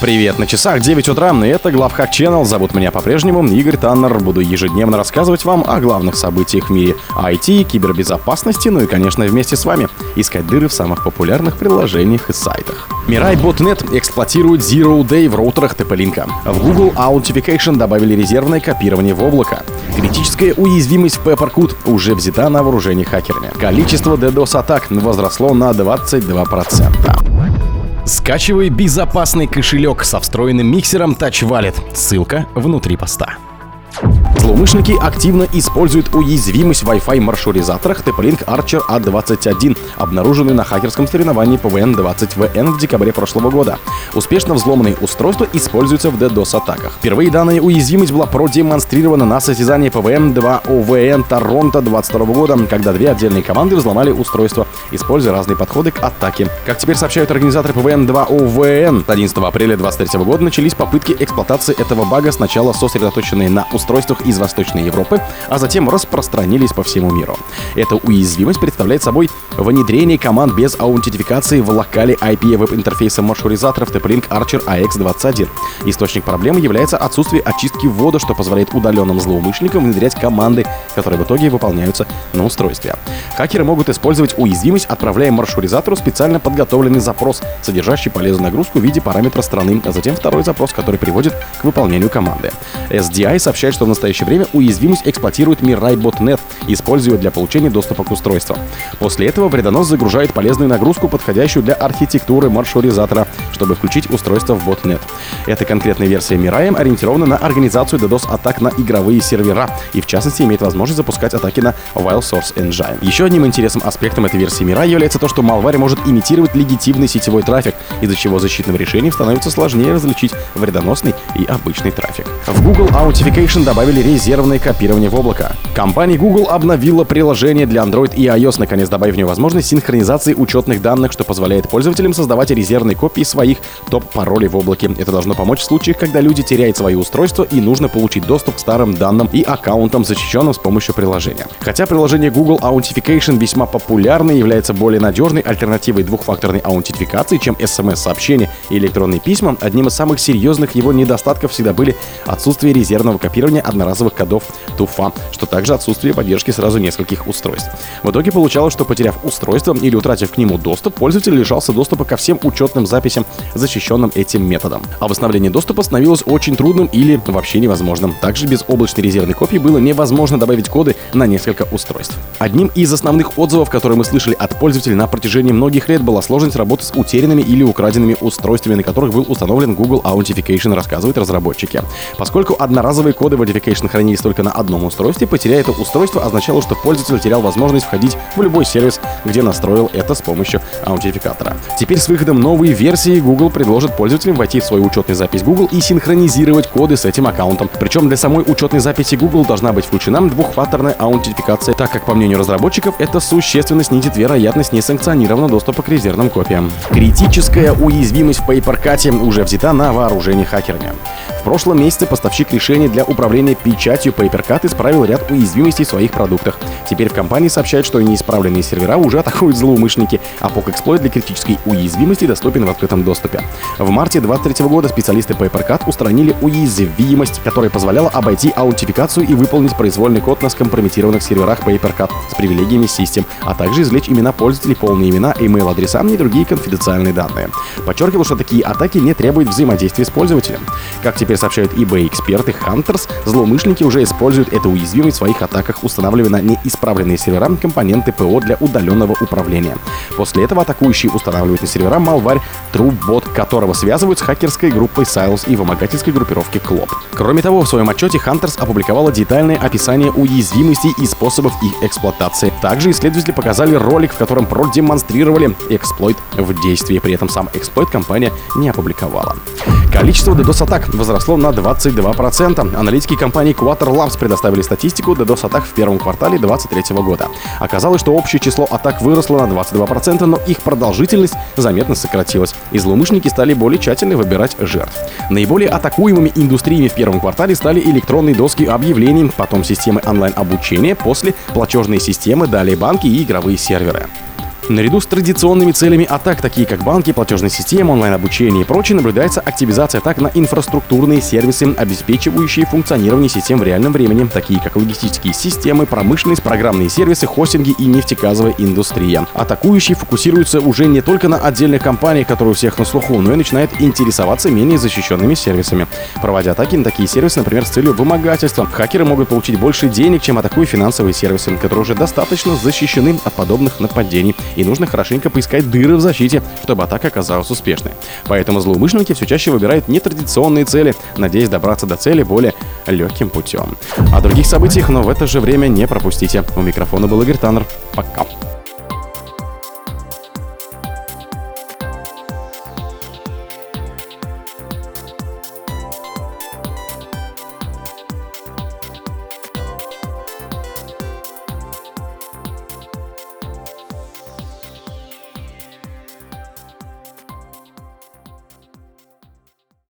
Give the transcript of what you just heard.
Привет, на часах 9 утра, и это Главхак Channel. Зовут меня по-прежнему Игорь Таннер. Буду ежедневно рассказывать вам о главных событиях в мире IT, кибербезопасности, ну и, конечно, вместе с вами искать дыры в самых популярных приложениях и сайтах. Mirai Botnet эксплуатирует Zero Day в роутерах TP-Link. В Google Authentication добавили резервное копирование в облако. Критическая уязвимость в Peppercut уже взята на вооружение хакерами. Количество DDoS-атак возросло на 22%. Скачивай безопасный кошелек со встроенным миксером Touch Wallet. Ссылка внутри поста. Злоумышленники активно используют уязвимость в Wi-Fi маршрутизаторах TP-Link Archer A21, обнаруженную на хакерском соревновании PVN-20VN в декабре прошлого года. Успешно взломанные устройства используются в DDoS-атаках. Впервые данная уязвимость была продемонстрирована на состязании PVM-2 OVN Торонто 22 года, когда две отдельные команды взломали устройство, используя разные подходы к атаке. Как теперь сообщают организаторы PVM-2 OVN, 11 апреля 2023 года начались попытки эксплуатации этого бага, сначала сосредоточенные на устройствах из Восточной Европы, а затем распространились по всему миру. Эта уязвимость представляет собой внедрение команд без аутентификации в локале IP веб-интерфейса маршрутизаторов TP-Link Archer AX21. Источник проблемы является отсутствие очистки ввода, что позволяет удаленным злоумышленникам внедрять команды, которые в итоге выполняются на устройстве. Хакеры могут использовать уязвимость, отправляя маршрутизатору специально подготовленный запрос, содержащий полезную нагрузку в виде параметра страны, а затем второй запрос, который приводит к выполнению команды. SDI сообщает, что в настоящее время уязвимость эксплуатирует Mirai Botnet, используя для получения доступа к устройству. После этого вредонос загружает полезную нагрузку, подходящую для архитектуры маршрутизатора, чтобы включить устройство в Botnet. Эта конкретная версия Mirai ориентирована на организацию DDoS-атак на игровые сервера и, в частности, имеет возможность запускать атаки на Wild Source Engine. Еще одним интересным аспектом этой версии Mirai является то, что Malware может имитировать легитимный сетевой трафик, из-за чего защитным решением становится сложнее различить вредоносный и обычный трафик. В Google Authentication добавили резервное копирование в облако. Компания Google обновила приложение для Android и iOS, наконец добавив в него возможность синхронизации учетных данных, что позволяет пользователям создавать резервные копии своих топ-паролей в облаке. Это должно помочь в случаях, когда люди теряют свои устройства и нужно получить доступ к старым данным и аккаунтам, защищенным с помощью приложения. Хотя приложение Google Authentication весьма популярно и является более надежной альтернативой двухфакторной аутентификации, чем смс-сообщения и электронные письма, одним из самых серьезных его недостатков всегда были отсутствие резервного копирования одноразовых кодов туфа, что также отсутствие поддержки сразу нескольких устройств. В итоге получалось, что потеряв устройство или утратив к нему доступ, пользователь лишался доступа ко всем учетным записям, защищенным этим методом. А восстановление доступа становилось очень трудным или вообще невозможным. Также без облачной резервной копии было невозможно добавить коды на несколько устройств. Одним из основных отзывов, которые мы слышали от пользователей на протяжении многих лет, была сложность работы с утерянными или украденными устройствами, на которых был установлен Google Authentication, рассказывают разработчики. Поскольку одноразовые коды Authentication хранились только на одном устройстве, потерять это устройство означало, что пользователь терял возможность входить в любой сервис, где настроил это с помощью аутентификатора. Теперь с выходом новой версии Google предложит пользователям войти в свою учетную запись Google и синхронизировать коды с этим аккаунтом. Причем для самой учетной записи Google должна быть включена двухфакторная аутентификация, так как, по мнению разработчиков, это существенно снизит вероятность несанкционированного доступа к резервным копиям. Критическая уязвимость в PaperCut уже взята на вооружение хакерами. В прошлом месяце поставщик решений для управления печатью PaperCut исправил ряд уязвимостей в своих продуктах. Теперь в компании сообщают, что неисправленные сервера уже атакуют злоумышленники, а POC-эксплойт для критической уязвимости доступен в открытом доступе. В марте 2023 года специалисты PaperCut устранили уязвимость, которая позволяла обойти аутентификацию и выполнить произвольный код на скомпрометированных серверах PaperCut с привилегиями систем, а также извлечь имена пользователей, полные имена, email-адреса и другие конфиденциальные данные. Подчеркивал, что такие атаки не требуют взаимодействия с пользователем. Как теперь сообщают eBay-эксперты Hunters, злоумышленники уже используют эту уязвимость в своих атаках, устанавливая на неисправленные сервера компоненты ПО для удаленного управления. После этого атакующие устанавливают на сервера malware TrueBot, которого связывают с хакерской группой Silos и вымогательской группировки Клоп. Кроме того, в своем отчете Hunters опубликовала детальное описание уязвимостей и способов их эксплуатации. Также исследователи показали ролик, в котором продемонстрировали эксплойт в действии. При этом сам эксплойт компания не опубликовала. Количество DDoS-атак возросло на 22%. Аналитики компании Quater Labs предоставили статистику DDoS-атак в первом квартале 2023 года. Оказалось, что общее число атак выросло на 22%, но их продолжительность заметно сократилась, и злоумышленники стали более тщательно выбирать жертв. Наиболее атакуемыми индустриями в первом квартале стали электронные доски объявлений, потом системы онлайн-обучения, после платежные системы, далее банки и игровые серверы. Наряду с традиционными целями атак, такие как банки, платежные системы, онлайн-обучение и прочее, наблюдается активизация атак на инфраструктурные сервисы, обеспечивающие функционирование систем в реальном времени, такие как логистические системы, промышленность, программные сервисы, хостинги и нефтегазовая индустрия. Атакующие фокусируются уже не только на отдельных компаниях, которые у всех на слуху, но и начинают интересоваться менее защищенными сервисами. Проводя атаки на такие сервисы, например, с целью вымогательства, хакеры могут получить больше денег, чем атакуя финансовые сервисы, которые уже достаточно защищены от подобных нападений и нужно хорошенько поискать дыры в защите, чтобы атака оказалась успешной. Поэтому злоумышленники все чаще выбирают нетрадиционные цели, надеясь добраться до цели более легким путем. О других событиях, но в это же время не пропустите. У микрофона был Игорь Таннер. Пока.